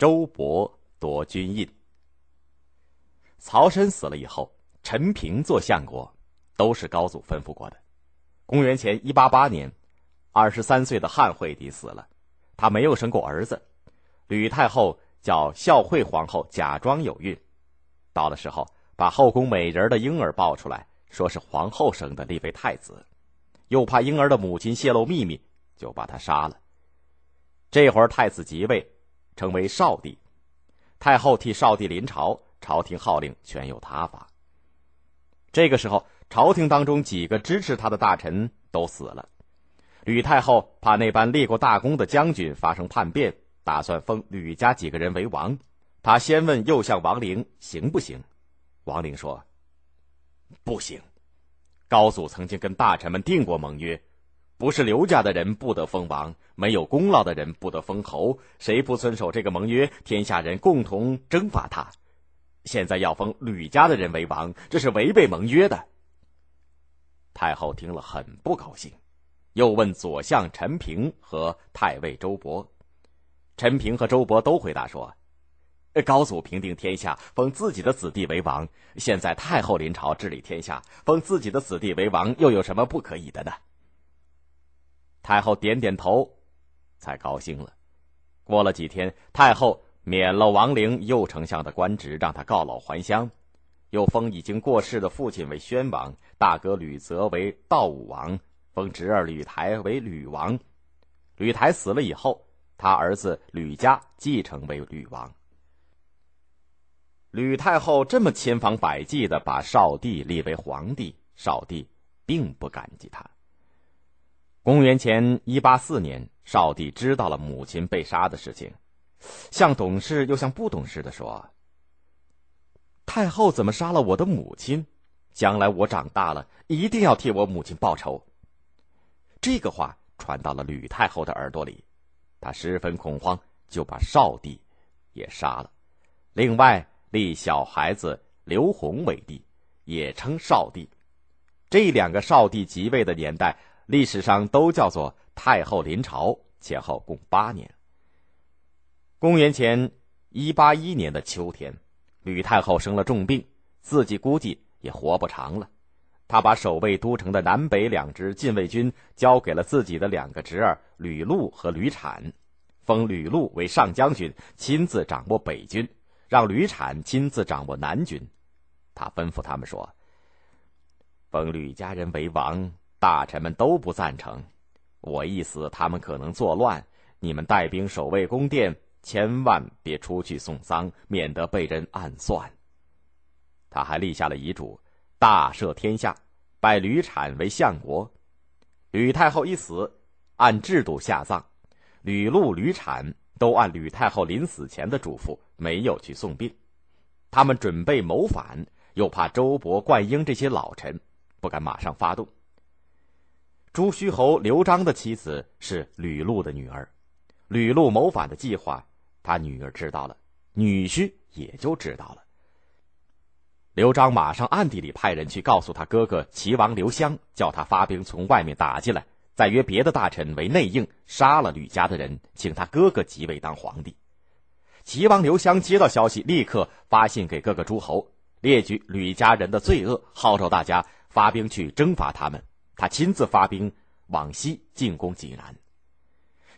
周勃夺军印。曹参死了以后，陈平做相国，都是高祖吩咐过的。公元前一八八年，二十三岁的汉惠帝死了，他没有生过儿子。吕太后叫孝惠皇后假装有孕，到了时候把后宫美人的婴儿抱出来，说是皇后生的，立为太子。又怕婴儿的母亲泄露秘密，就把他杀了。这会儿太子即位。成为少帝，太后替少帝临朝，朝廷号令全由他发。这个时候，朝廷当中几个支持他的大臣都死了。吕太后怕那班立过大功的将军发生叛变，打算封吕家几个人为王。他先问右相王陵行不行，王陵说：“不行。高祖曾经跟大臣们定过盟约。”不是刘家的人不得封王，没有功劳的人不得封侯。谁不遵守这个盟约，天下人共同征伐他。现在要封吕家的人为王，这是违背盟约的。太后听了很不高兴，又问左相陈平和太尉周勃。陈平和周勃都回答说：“高祖平定天下，封自己的子弟为王。现在太后临朝治理天下，封自己的子弟为王，又有什么不可以的呢？”太后点点头，才高兴了。过了几天，太后免了王陵右丞相的官职，让他告老还乡，又封已经过世的父亲为宣王，大哥吕泽为道武王，封侄儿吕台为吕王。吕台死了以后，他儿子吕嘉继承为吕王。吕太后这么千方百计的把少帝立为皇帝，少帝并不感激他。公元前一八四年，少帝知道了母亲被杀的事情，像懂事又像不懂事的说：“太后怎么杀了我的母亲？将来我长大了，一定要替我母亲报仇。”这个话传到了吕太后的耳朵里，她十分恐慌，就把少帝也杀了。另外立小孩子刘弘为帝，也称少帝。这两个少帝即位的年代。历史上都叫做太后临朝，前后共八年。公元前一八一年的秋天，吕太后生了重病，自己估计也活不长了。她把守卫都城的南北两支禁卫军交给了自己的两个侄儿吕禄和吕产，封吕禄为上将军，亲自掌握北军，让吕产亲自掌握南军。他吩咐他们说：“封吕家人为王。”大臣们都不赞成，我一死，他们可能作乱。你们带兵守卫宫殿，千万别出去送丧，免得被人暗算。他还立下了遗嘱，大赦天下，拜吕产为相国。吕太后一死，按制度下葬，吕禄、吕产都按吕太后临死前的嘱咐，没有去送殡。他们准备谋反，又怕周勃、灌婴这些老臣，不敢马上发动。朱虚侯刘璋的妻子是吕禄的女儿，吕禄谋反的计划，他女儿知道了，女婿也就知道了。刘璋马上暗地里派人去告诉他哥哥齐王刘襄，叫他发兵从外面打进来，再约别的大臣为内应，杀了吕家的人，请他哥哥即位当皇帝。齐王刘襄接到消息，立刻发信给各个诸侯，列举吕家人的罪恶，号召大家发兵去征伐他们。他亲自发兵往西进攻济南。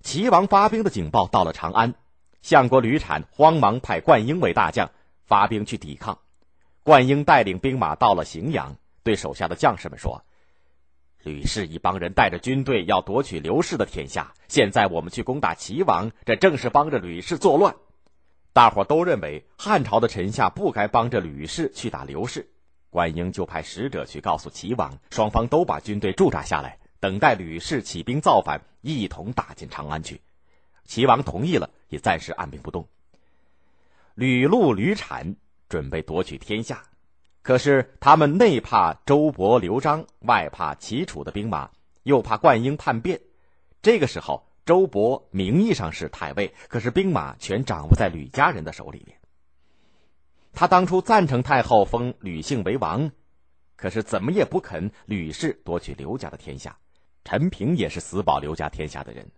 齐王发兵的警报到了长安，相国吕产慌忙派灌婴为大将发兵去抵抗。灌婴带领兵马到了荥阳，对手下的将士们说：“吕氏一帮人带着军队要夺取刘氏的天下，现在我们去攻打齐王，这正是帮着吕氏作乱。”大伙都认为汉朝的臣下不该帮着吕氏去打刘氏。灌婴就派使者去告诉齐王，双方都把军队驻扎下来，等待吕氏起兵造反，一同打进长安去。齐王同意了，也暂时按兵不动。吕禄、吕产准备夺取天下，可是他们内怕周勃、刘璋，外怕齐楚的兵马，又怕灌婴叛变。这个时候，周勃名义上是太尉，可是兵马全掌握在吕家人的手里面。他当初赞成太后封吕姓为王，可是怎么也不肯吕氏夺取刘家的天下。陈平也是死保刘家天下的人。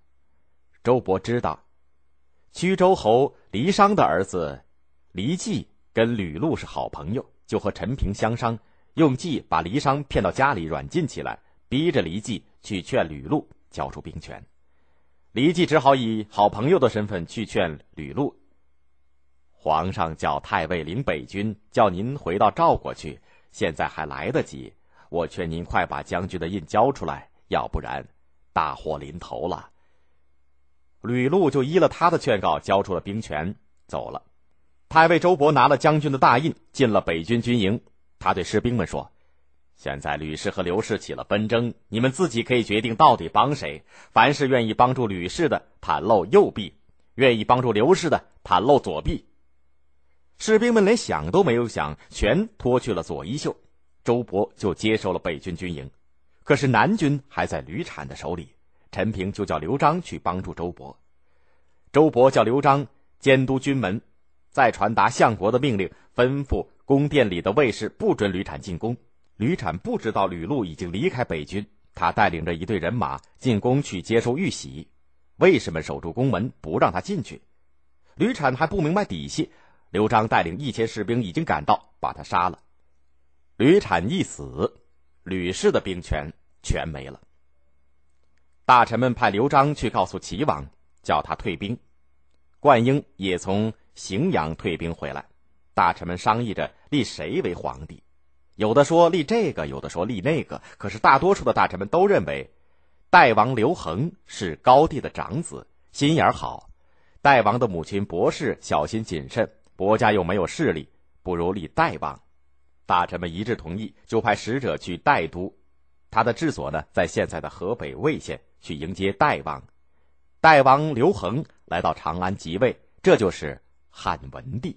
周勃知道，曲州侯黎商的儿子黎季跟吕禄是好朋友，就和陈平相商，用计把黎商骗到家里软禁起来，逼着黎季去劝吕禄交出兵权。黎季只好以好朋友的身份去劝吕禄。皇上叫太尉领北军，叫您回到赵国去，现在还来得及。我劝您快把将军的印交出来，要不然大祸临头了。吕禄就依了他的劝告，交出了兵权，走了。太尉周勃拿了将军的大印，进了北军军营。他对士兵们说：“现在吕氏和刘氏起了纷争，你们自己可以决定到底帮谁。凡是愿意帮助吕氏的，袒露右臂；愿意帮助刘氏的，袒露左臂。”士兵们连想都没有想，全脱去了左衣袖。周勃就接受了北军军营。可是南军还在吕产的手里。陈平就叫刘璋去帮助周勃，周勃叫刘璋监督军门，再传达相国的命令，吩咐宫殿里的卫士不准吕产进宫。吕产不知道吕禄已经离开北军，他带领着一队人马进宫去接受玉玺，卫士们守住宫门不让他进去。吕产还不明白底细，刘璋带领一千士兵已经赶到，把他杀了。吕产一死，吕氏的兵权全没了。大臣们派刘璋去告诉齐王，叫他退兵。灌婴也从荥阳退兵回来。大臣们商议着立谁为皇帝，有的说立这个，有的说立那个。可是大多数的大臣们都认为，代王刘恒是高帝的长子，心眼好。代王的母亲薄氏小心谨慎，薄家又没有势力，不如立代王。大臣们一致同意，就派使者去代都。他的治所呢，在现在的河北魏县。去迎接代王，代王刘恒来到长安即位，这就是汉文帝。